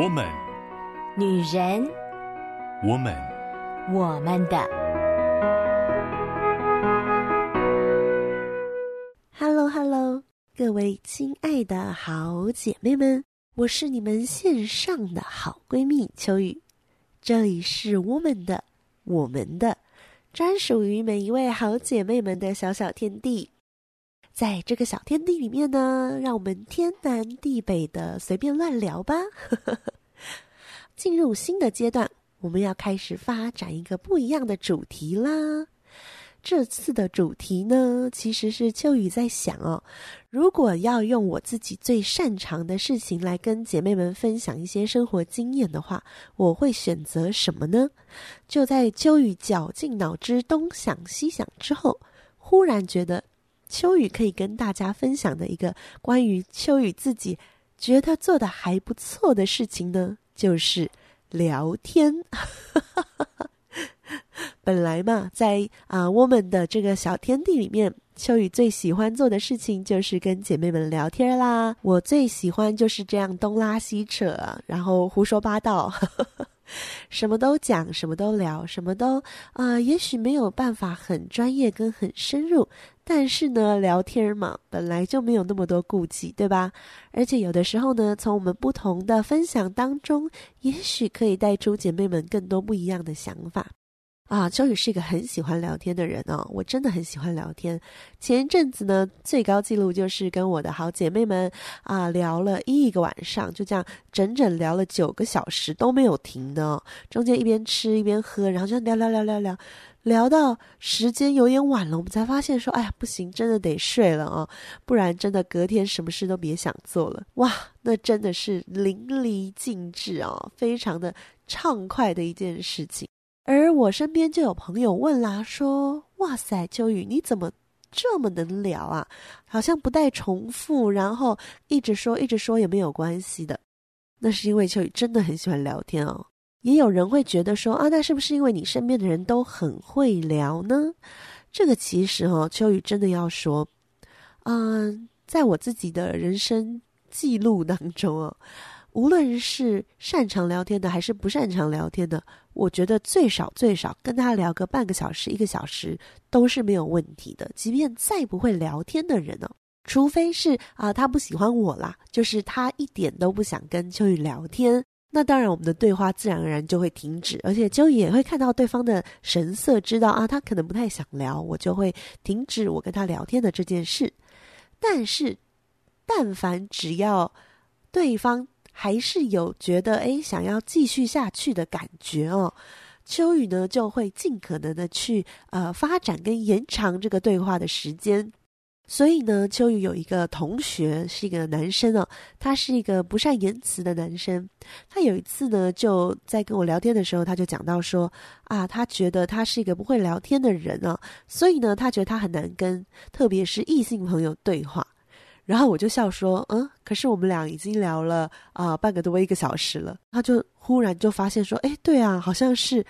我们，女人，我们，我们的。Hello，Hello，各位亲爱的好姐妹们，我是你们线上的好闺蜜秋雨，这里是我们的，我们的，专属于每一位好姐妹们的小小天地。在这个小天地里面呢，让我们天南地北的随便乱聊吧。进入新的阶段，我们要开始发展一个不一样的主题啦。这次的主题呢，其实是秋雨在想哦，如果要用我自己最擅长的事情来跟姐妹们分享一些生活经验的话，我会选择什么呢？就在秋雨绞尽脑汁东想西想之后，忽然觉得。秋雨可以跟大家分享的一个关于秋雨自己觉得做的还不错的事情呢，就是聊天。本来嘛，在啊、呃、我们的这个小天地里面，秋雨最喜欢做的事情就是跟姐妹们聊天啦。我最喜欢就是这样东拉西扯，然后胡说八道。什么都讲，什么都聊，什么都啊、呃，也许没有办法很专业跟很深入，但是呢，聊天嘛，本来就没有那么多顾忌，对吧？而且有的时候呢，从我们不同的分享当中，也许可以带出姐妹们更多不一样的想法。啊，秋雨是一个很喜欢聊天的人哦，我真的很喜欢聊天。前一阵子呢，最高纪录就是跟我的好姐妹们啊聊了一个晚上，就这样整整聊了九个小时都没有停的，中间一边吃一边喝，然后就聊聊聊聊聊，聊到时间有点晚了，我们才发现说，哎呀，不行，真的得睡了哦，不然真的隔天什么事都别想做了。哇，那真的是淋漓尽致哦，非常的畅快的一件事情。而我身边就有朋友问啦，说：“哇塞，秋雨你怎么这么能聊啊？好像不带重复，然后一直说一直说也没有关系的。”那是因为秋雨真的很喜欢聊天哦。也有人会觉得说：“啊，那是不是因为你身边的人都很会聊呢？”这个其实哦，秋雨真的要说，嗯，在我自己的人生记录当中哦。无论是擅长聊天的还是不擅长聊天的，我觉得最少最少跟他聊个半个小时、一个小时都是没有问题的。即便再不会聊天的人呢，除非是啊、他不喜欢我啦，就是他一点都不想跟秋雨聊天，那当然我们的对话自然而然就会停止，而且秋雨也会看到对方的神色，知道啊他可能不太想聊，我就会停止我跟他聊天的这件事。但是，但凡只要对方。还是有觉得诶，想要继续下去的感觉哦。秋雨呢就会尽可能的去呃发展跟延长这个对话的时间。所以呢，秋雨有一个同学是一个男生哦，他是一个不善言辞的男生。他有一次呢就在跟我聊天的时候，他就讲到说啊，他觉得他是一个不会聊天的人哦，所以呢，他觉得他很难跟特别是异性朋友对话。然后我就笑说，嗯，可是我们俩已经聊了啊、半个多一个小时了。他就忽然就发现说，哎，对啊，好像是，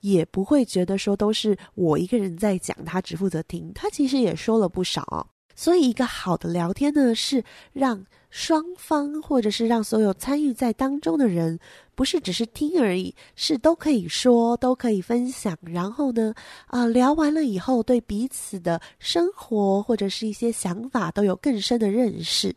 也不会觉得说都是我一个人在讲，他只负责听。他其实也说了不少哦。所以，一个好的聊天呢，是让双方或者是让所有参与在当中的人，不是只是听而已，是都可以说，都可以分享。然后呢，啊、聊完了以后，对彼此的生活或者是一些想法都有更深的认识。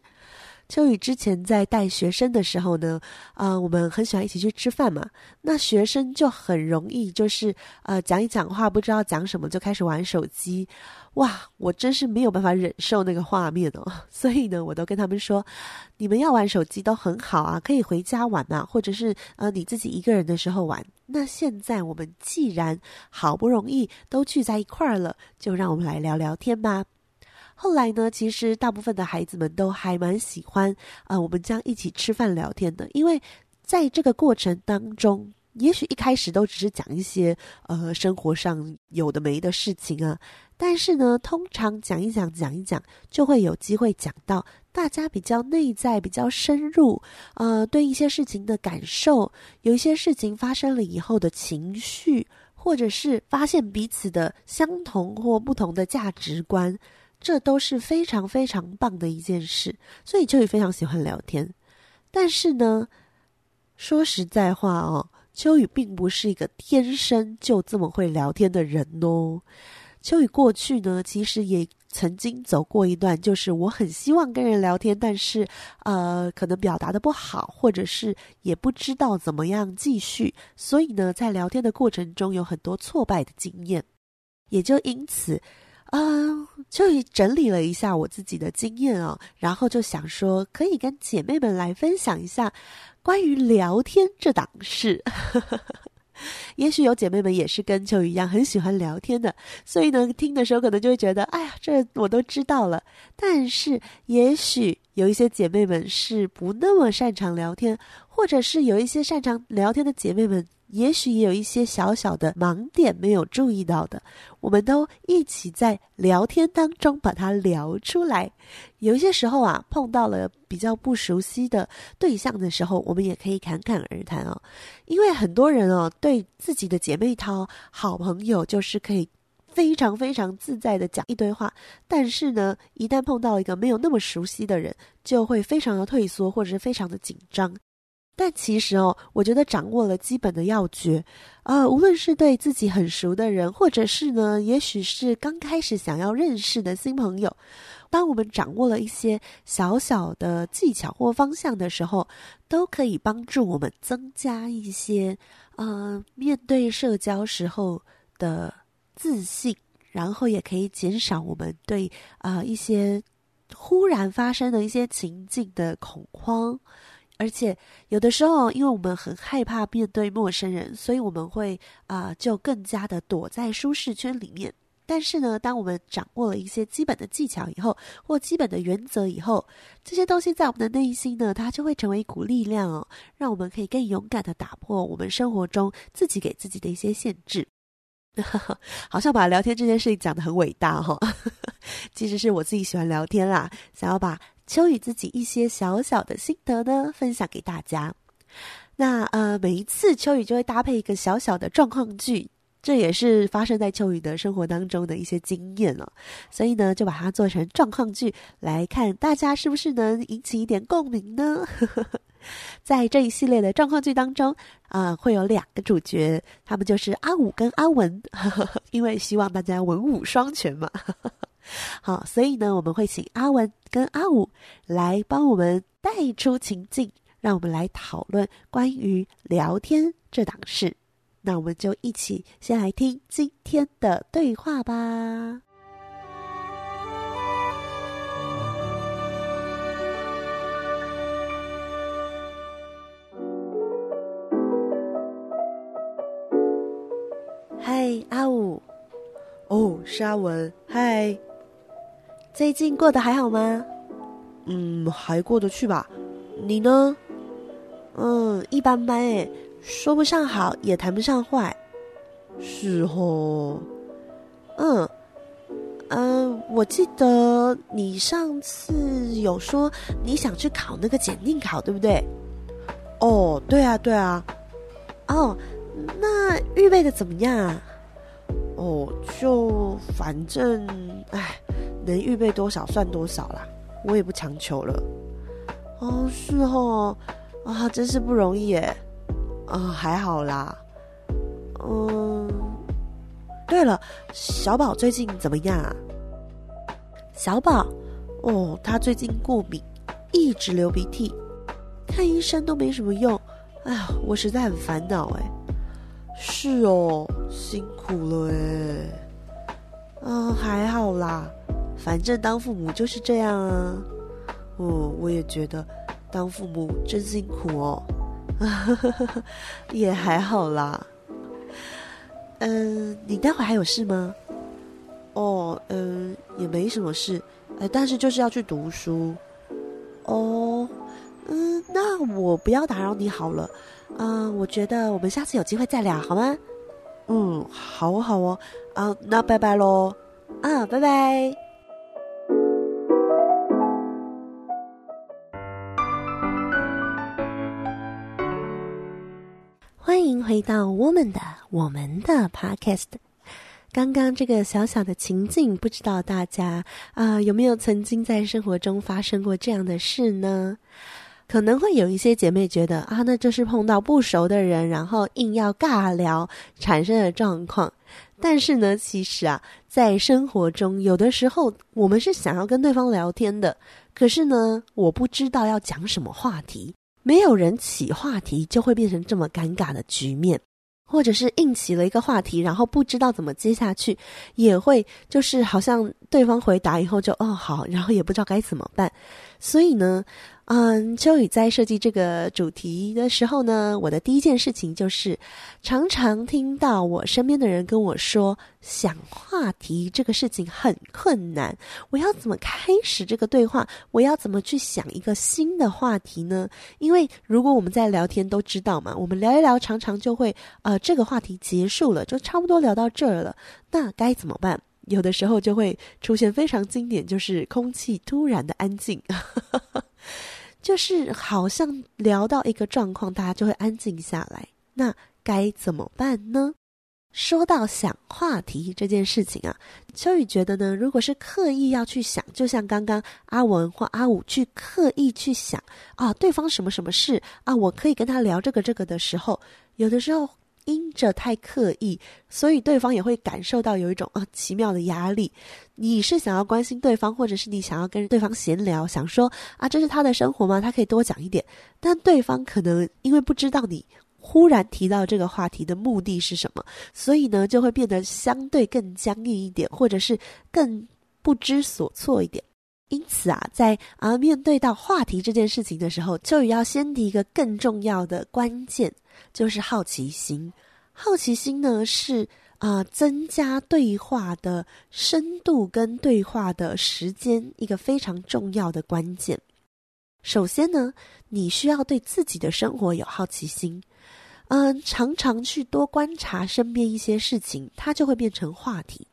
秋雨之前在带学生的时候呢，啊、我们很喜欢一起去吃饭嘛。那学生就很容易就是呃讲一讲话，不知道讲什么就开始玩手机。哇，我真是没有办法忍受那个画面哦。所以呢，我都跟他们说，你们要玩手机都很好啊，可以回家玩啊，或者是呃你自己一个人的时候玩。那现在我们既然好不容易都聚在一块儿了，就让我们来聊聊天吧。后来呢，其实大部分的孩子们都还蛮喜欢，呃，我们将一起吃饭聊天的，因为在这个过程当中，也许一开始都只是讲一些呃生活上有的没的事情啊，但是呢，通常讲一讲讲一讲，就会有机会讲到大家比较内在、比较深入，呃，对一些事情的感受，有一些事情发生了以后的情绪，或者是发现彼此的相同或不同的价值观。这都是非常非常棒的一件事，所以秋雨非常喜欢聊天。但是呢，说实在话哦，秋雨并不是一个天生就这么会聊天的人哦。秋雨过去呢，其实也曾经走过一段，就是我很希望跟人聊天，但是呃，可能表达的不好，或者是也不知道怎么样继续，所以呢，在聊天的过程中有很多挫败的经验，也就因此。啊、呃，就整理了一下我自己的经验哦，然后就想说，可以跟姐妹们来分享一下关于聊天这档事。也许有姐妹们也是跟秋雨一样很喜欢聊天的，所以呢，听的时候可能就会觉得，哎呀，这我都知道了。但是，也许有一些姐妹们是不那么擅长聊天，或者是有一些擅长聊天的姐妹们。也许也有一些小小的盲点没有注意到的，我们都一起在聊天当中把它聊出来。有一些时候啊，碰到了比较不熟悉的对象的时候，我们也可以侃侃而谈哦。因为很多人哦，对自己的姐妹淘、好朋友，就是可以非常非常自在的讲一堆话，但是呢，一旦碰到一个没有那么熟悉的人，就会非常的退缩，或者是非常的紧张。但其实哦，我觉得掌握了基本的要诀，呃，无论是对自己很熟的人，或者是呢，也许是刚开始想要认识的新朋友，当我们掌握了一些小小的技巧或方向的时候，都可以帮助我们增加一些，呃，面对社交时候的自信，然后也可以减少我们对啊、一些忽然发生的一些情境的恐慌。而且有的时候，因为我们很害怕面对陌生人，所以我们会啊、就更加的躲在舒适圈里面。但是呢，当我们掌握了一些基本的技巧以后，或基本的原则以后，这些东西在我们的内心呢，它就会成为一股力量哦，让我们可以更勇敢的打破我们生活中自己给自己的一些限制。好像把聊天这件事情讲得很伟大哈、哦，其实是我自己喜欢聊天啦，想要把。秋雨自己一些小小的心得呢，分享给大家。那呃，每一次秋雨就会搭配一个小小的状况剧，这也是发生在秋雨的生活当中的一些经验了。所以呢，就把它做成状况剧来看，大家是不是能引起一点共鸣呢？在这一系列的状况剧当中，啊、呃，会有两个主角，他们就是阿武跟阿文，因为希望大家文武双全嘛。好，所以呢，我们会请阿文跟阿武来帮我们带出情境，让我们来讨论关于聊天这档事。那我们就一起先来听今天的对话吧。嗨，阿武。哦，是阿文。嗨。最近过得还好吗？嗯，还过得去吧。你呢？嗯，一般般诶，说不上好，也谈不上坏。是哦。嗯，嗯，我记得你上次有说你想去考那个检定考，对不对？哦，对啊，对啊。哦，那预备的怎么样啊？哦，就反正，哎。能预备多少算多少啦，我也不强求了。哦，是哦，啊，真是不容易耶。啊，还好啦。嗯，对了，小宝最近怎么样啊？小宝，哦，他最近过敏，一直流鼻涕，看医生都没什么用。哎呀，我实在很烦恼哎。是哦，辛苦了哎。嗯，还好啦。反正当父母就是这样啊，哦，我也觉得当父母真辛苦哦，也还好啦。嗯，你待会还有事吗？哦，嗯，也没什么事，哎，但是就是要去读书。哦，嗯，那我不要打扰你好了。嗯，我觉得我们下次有机会再聊好吗？嗯，好哦，好哦，啊，那拜拜喽。啊，拜拜。回到我们的我们的 podcast。刚刚这个小小的情境，不知道大家啊、有没有曾经在生活中发生过这样的事呢？可能会有一些姐妹觉得啊，那就是碰到不熟的人，然后硬要尬聊产生的状况。但是呢，其实啊，在生活中，有的时候我们是想要跟对方聊天的，可是呢，我不知道要讲什么话题，没有人起话题，就会变成这么尴尬的局面。或者是硬起了一个话题，然后不知道怎么接下去，也会就是好像对方回答以后就哦好，然后也不知道该怎么办，所以呢。嗯，秋雨在设计这个主题的时候呢，我的第一件事情就是，常常听到我身边的人跟我说，想话题这个事情很困难。我要怎么开始这个对话？我要怎么去想一个新的话题呢？因为如果我们在聊天都知道嘛，我们聊一聊，常常就会呃，这个话题结束了，就差不多聊到这儿了。那该怎么办？有的时候就会出现非常经典，就是空气突然的安静。就是好像聊到一个状况，大家就会安静下来。那该怎么办呢？说到想话题这件事情啊，秋雨觉得呢，如果是刻意要去想，就像刚刚阿文或阿武去刻意去想啊，对方什么什么事啊，我可以跟他聊这个这个的时候，有的时候。因着太刻意，所以对方也会感受到有一种啊奇妙的压力。你是想要关心对方，或者是你想要跟对方闲聊，想说啊这是他的生活吗？他可以多讲一点。但对方可能因为不知道你忽然提到这个话题的目的是什么，所以呢就会变得相对更僵硬一点，或者是更不知所措一点。因此啊，在啊面对到话题这件事情的时候，就要先提一个更重要的关键。就是好奇心，好奇心呢是啊、增加对话的深度跟对话的时间一个非常重要的关键。首先呢，你需要对自己的生活有好奇心，嗯，常常去多观察身边一些事情，它就会变成话题。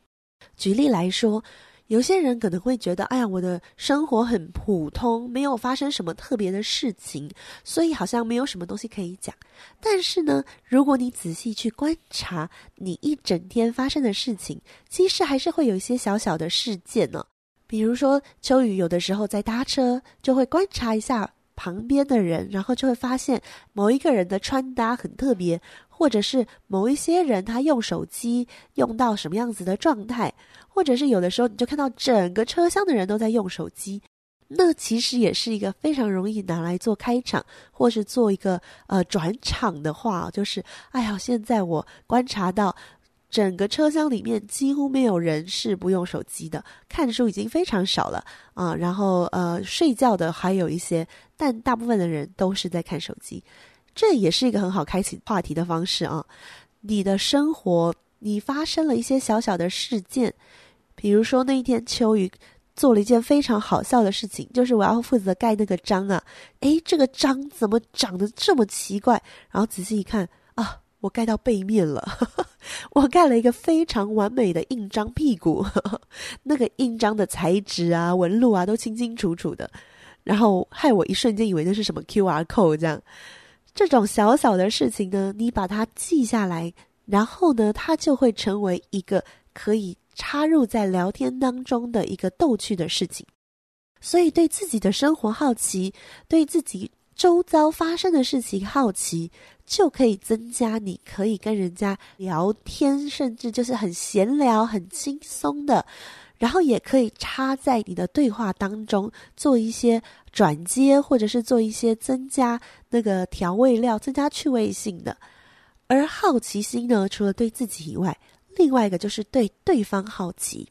举例来说。有些人可能会觉得，哎呀，我的生活很普通，没有发生什么特别的事情，所以好像没有什么东西可以讲。但是呢，如果你仔细去观察你一整天发生的事情，其实还是会有一些小小的事件呢。比如说，秋雨有的时候在搭车，就会观察一下旁边的人，然后就会发现某一个人的穿搭很特别。或者是某一些人他用手机用到什么样子的状态，或者是有的时候你就看到整个车厢的人都在用手机，那其实也是一个非常容易拿来做开场，或是做一个呃转场的话，就是哎呀，现在我观察到整个车厢里面几乎没有人是不用手机的，看书已经非常少了啊，然后呃睡觉的还有一些，但大部分的人都是在看手机。这也是一个很好开启话题的方式啊！你的生活，你发生了一些小小的事件，比如说那一天秋雨做了一件非常好笑的事情，就是我要负责盖那个章啊，诶，这个章怎么长得这么奇怪？然后仔细一看，我盖到背面了，我盖了一个非常完美的印章屁股，那个印章的材质啊、纹路啊都清清楚楚的，然后害我一瞬间以为那是什么 QR code 这样。这种小小的事情呢，你把它记下来，然后呢，它就会成为一个可以插入在聊天当中的一个逗趣的事情。所以，对自己的生活好奇，对自己周遭发生的事情好奇，就可以增加你可以跟人家聊天，甚至就是很闲聊、很轻松的。然后也可以插在你的对话当中做一些转接，或者是做一些增加那个调味料、增加趣味性的。而好奇心呢，除了对自己以外，另外一个就是对对方好奇。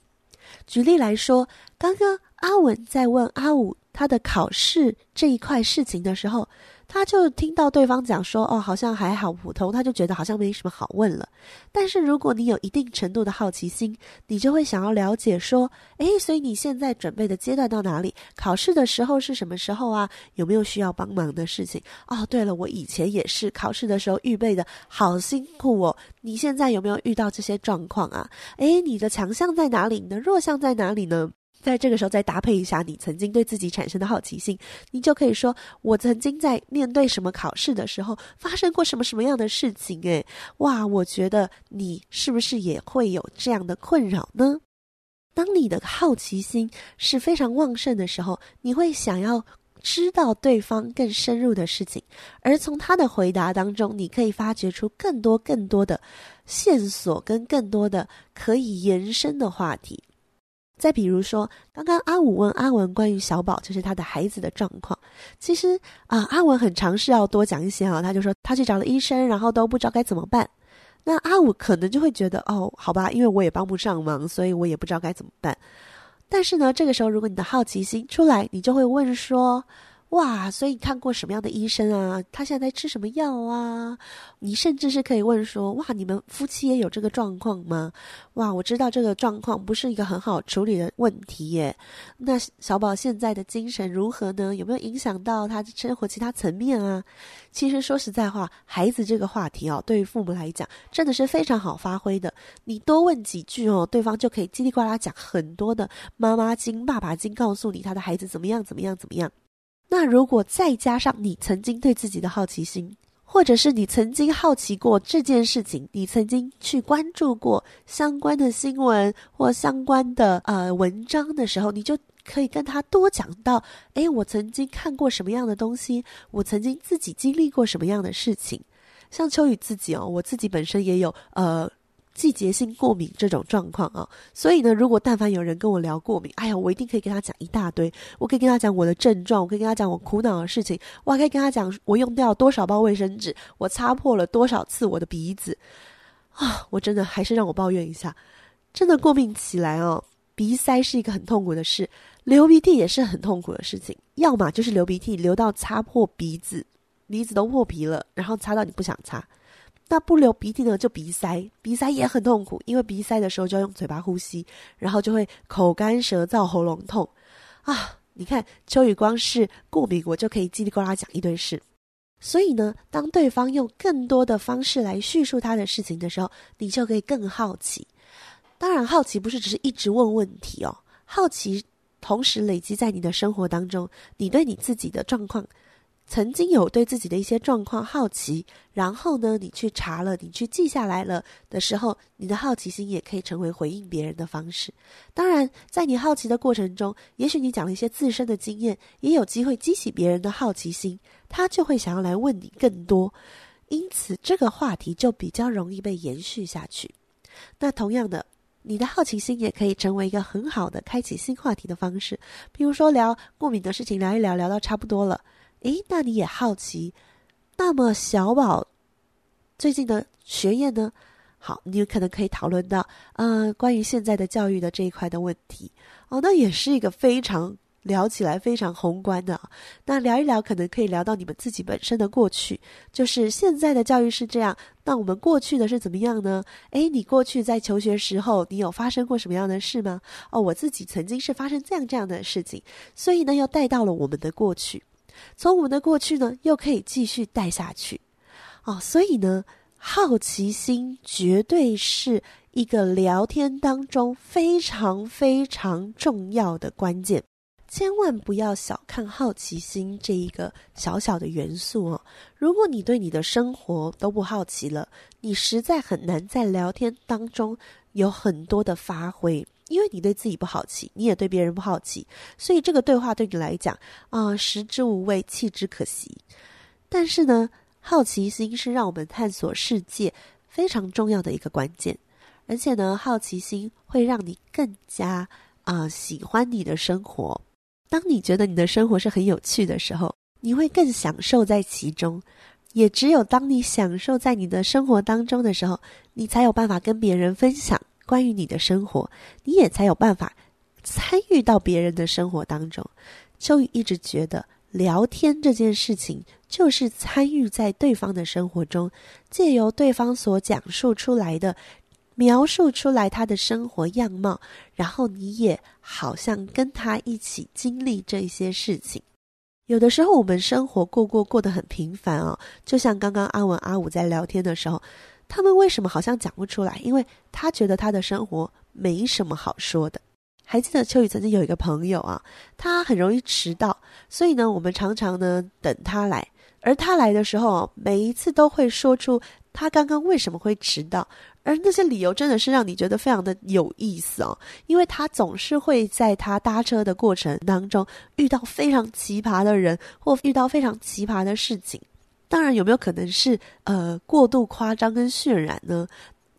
举例来说，刚刚阿文在问阿五他的考试这一块事情的时候。他就听到对方讲说：“哦，好像还好普通。”他就觉得好像没什么好问了。但是如果你有一定程度的好奇心，你就会想要了解说：“诶，所以你现在准备的阶段到哪里？考试的时候是什么时候啊？有没有需要帮忙的事情？哦，对了，我以前也是考试的时候预备的好辛苦哦。你现在有没有遇到这些状况啊？诶，你的强项在哪里？你的弱项在哪里呢？”在这个时候再搭配一下你曾经对自己产生的好奇心，你就可以说：“我曾经在面对什么考试的时候发生过什么什么样的事情？”诶，哇，我觉得你是不是也会有这样的困扰呢？当你的好奇心是非常旺盛的时候，你会想要知道对方更深入的事情，而从他的回答当中，你可以发掘出更多更多的线索，跟更多的可以延伸的话题。再比如说，刚刚阿武问阿文关于小宝，就是他的孩子的状况。其实啊，阿文很尝试要多讲一些啊，他就说他去找了医生，然后都不知道该怎么办。那阿武可能就会觉得，哦，好吧，因为我也帮不上忙，所以我也不知道该怎么办。但是呢，这个时候如果你的好奇心出来，你就会问说。哇，所以你看过什么样的医生啊？他现在在吃什么药啊？你甚至是可以问说：哇，你们夫妻也有这个状况吗？哇，我知道这个状况不是一个很好处理的问题耶。那小宝现在的精神如何呢？有没有影响到他的生活其他层面啊？其实说实在话，孩子这个话题哦，对于父母来讲真的是非常好发挥的。你多问几句哦，对方就可以叽里呱啦讲很多的妈妈经、爸爸经，告诉你他的孩子怎么样、怎么样、怎么样。那如果再加上你曾经对自己的好奇心，或者是你曾经好奇过这件事情，你曾经去关注过相关的新闻或相关的呃文章的时候，你就可以跟他多讲到：诶，我曾经看过什么样的东西，我曾经自己经历过什么样的事情。像秋雨自己哦，我自己本身也有呃。季节性过敏这种状况啊，所以呢，如果但凡有人跟我聊过敏，哎呀，我一定可以跟他讲一大堆。我可以跟他讲我的症状，我可以跟他讲我苦恼的事情，我还可以跟他讲我用掉多少包卫生纸，我擦破了多少次我的鼻子啊！我真的还是让我抱怨一下，真的过敏起来哦，鼻塞是一个很痛苦的事，流鼻涕也是很痛苦的事情。要么就是流鼻涕流到擦破鼻子，鼻子都破皮了，然后擦到你不想擦。那不流鼻涕呢，就鼻塞，鼻塞也很痛苦，因为鼻塞的时候就要用嘴巴呼吸，然后就会口干舌燥、喉咙痛啊！你看秋雨光是过敏，我就可以叽里呱啦讲一堆事。所以呢，当对方用更多的方式来叙述他的事情的时候，你就可以更好奇。当然，好奇不是只是一直问问题哦，好奇同时累积在你的生活当中，你对你自己的状况。曾经有对自己的一些状况好奇，然后呢，你去查了，你去记下来了的时候，你的好奇心也可以成为回应别人的方式。当然，在你好奇的过程中，也许你讲了一些自身的经验，也有机会激起别人的好奇心，他就会想要来问你更多，因此这个话题就比较容易被延续下去。那同样的，你的好奇心也可以成为一个很好的开启新话题的方式，比如说聊过敏的事情，聊一聊，聊到差不多了。诶，那你也好奇，那么小宝最近的学业呢？好，你有可能可以讨论到，呃，关于现在的教育的这一块的问题哦，那也是一个非常聊起来非常宏观的。那聊一聊，可能可以聊到你们自己本身的过去，就是现在的教育是这样，那我们过去的是怎么样呢？诶，你过去在求学时候，你有发生过什么样的事吗？哦，我自己曾经是发生这样这样的事情，所以呢，又带到了我们的过去。从我们的过去呢，又可以继续带下去，哦，所以呢，好奇心绝对是一个聊天当中非常非常重要的关键，千万不要小看好奇心这一个小小的元素哦。如果你对你的生活都不好奇了，你实在很难在聊天当中有很多的发挥。因为你对自己不好奇，你也对别人不好奇，所以这个对话对你来讲啊、食之无味，弃之可惜。但是呢，好奇心是让我们探索世界非常重要的一个关键，而且呢，好奇心会让你更加啊、喜欢你的生活。当你觉得你的生活是很有趣的时候，你会更享受在其中。也只有当你享受在你的生活当中的时候，你才有办法跟别人分享。关于你的生活，你也才有办法参与到别人的生活当中。秋雨一直觉得，聊天这件事情就是参与在对方的生活中，借由对方所讲述出来的、描述出来他的生活样貌，然后你也好像跟他一起经历这些事情。有的时候，我们生活过过过得很平凡哦，就像刚刚阿文阿武在聊天的时候。他们为什么好像讲不出来？因为他觉得他的生活没什么好说的。还记得秋雨曾经有一个朋友啊，他很容易迟到，所以呢，我们常常呢等他来。而他来的时候，每一次都会说出他刚刚为什么会迟到，而那些理由真的是让你觉得非常的有意思哦，因为他总是会在他搭车的过程当中遇到非常奇葩的人，或遇到非常奇葩的事情。当然，有没有可能是呃过度夸张跟渲染呢？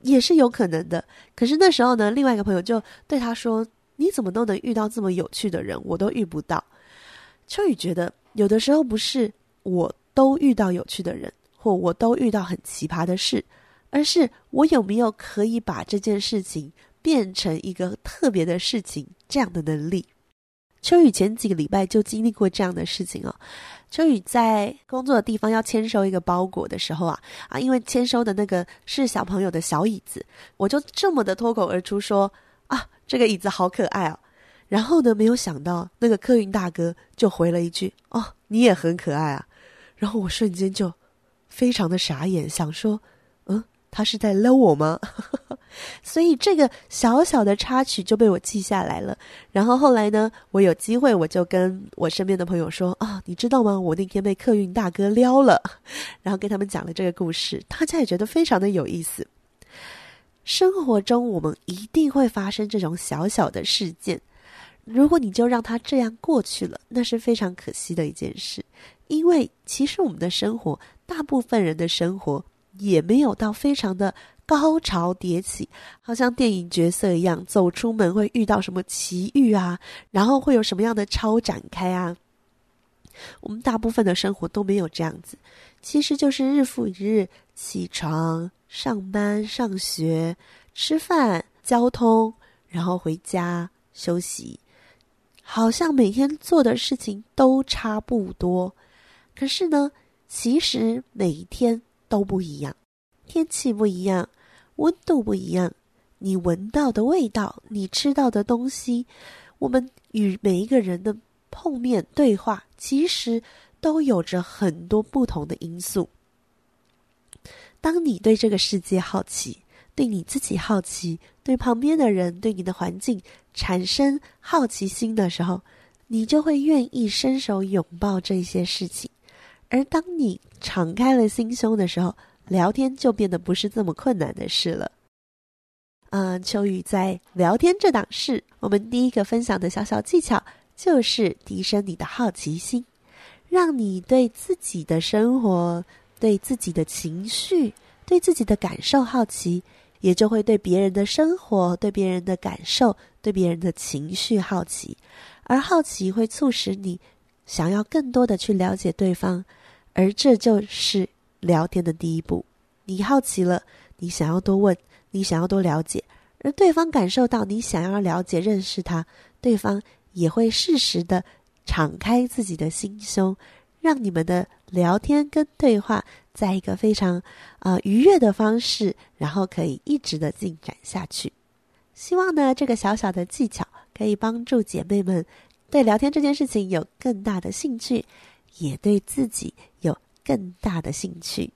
也是有可能的。可是那时候呢，另外一个朋友就对他说：“你怎么都能遇到这么有趣的人，我都遇不到。”秋雨觉得，有的时候不是我都遇到有趣的人，或我都遇到很奇葩的事。而是我有没有可以把这件事情变成一个特别的事情这样的能力？秋雨前几个礼拜就经历过这样的事情哦。秋雨在工作的地方要签收一个包裹的时候啊啊，因为签收的那个是小朋友的小椅子，我就这么的脱口而出说啊，这个椅子好可爱哦。然后呢，没有想到那个客运大哥就回了一句哦，你也很可爱啊。然后我瞬间就非常的傻眼，想说。他是在搂我吗？所以这个小小的插曲就被我记下来了。然后后来呢，我有机会我就跟我身边的朋友说啊，你知道吗？我那天被客运大哥撩了，然后跟他们讲了这个故事，大家也觉得非常的有意思。生活中我们一定会发生这种小小的事件，如果你就让它这样过去了，那是非常可惜的一件事。因为其实我们的生活，大部分人的生活。也没有到非常的高潮迭起，好像电影角色一样，走出门会遇到什么奇遇啊，然后会有什么样的超展开啊。我们大部分的生活都没有这样子，其实就是日复一日，起床、上班、上学、吃饭、交通，然后回家休息，好像每天做的事情都差不多。可是呢，其实每一天。都不一样，天气不一样，温度不一样，你闻到的味道，你吃到的东西，我们与每一个人的碰面对话，其实都有着很多不同的因素。当你对这个世界好奇，对你自己好奇，对旁边的人，对你的环境产生好奇心的时候，你就会愿意伸手拥抱这些事情。而当你敞开了心胸的时候，聊天就变得不是这么困难的事了。嗯，秋雨在聊天这档事，我们第一个分享的小小技巧就是提升你的好奇心，让你对自己的生活、对自己的情绪、对自己的感受好奇，也就会对别人的生活、对别人的感受、对别人的情绪好奇，而好奇会促使你想要更多的去了解对方。而这就是聊天的第一步。你好奇了，你想要多问，你想要多了解，而对方感受到你想要了解、认识他，对方也会适时的敞开自己的心胸，让你们的聊天跟对话在一个非常啊、呃、愉悦的方式，然后可以一直的进展下去。希望呢，这个小小的技巧可以帮助姐妹们对聊天这件事情有更大的兴趣。也对自己更大的兴趣，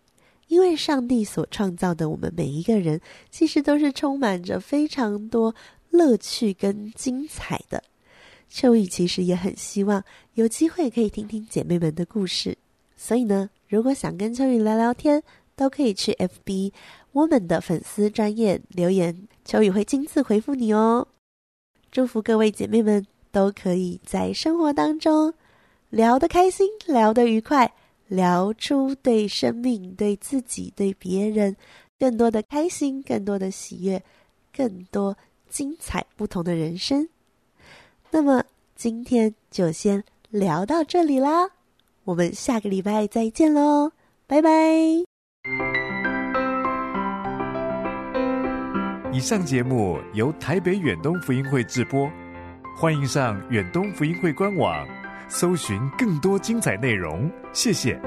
因为上帝所创造的我们每一个人，其实都是充满着非常多乐趣跟精彩的。秋雨其实也很希望有机会可以听听姐妹们的故事，所以呢，如果想跟秋雨聊聊天，都可以去 FB Woman 的粉丝专页留言，秋雨会亲自回复你哦。祝福各位姐妹们都可以在生活当中。聊得开心，聊得愉快，聊出对生命、对自己、对别人更多的开心，更多的喜悦，更多精彩不同的人生。那么今天就先聊到这里啦，我们下个礼拜再见喽，拜拜。以上节目由台北远东福音会制播，欢迎上远东福音会官网。搜寻更多精彩内容，谢谢。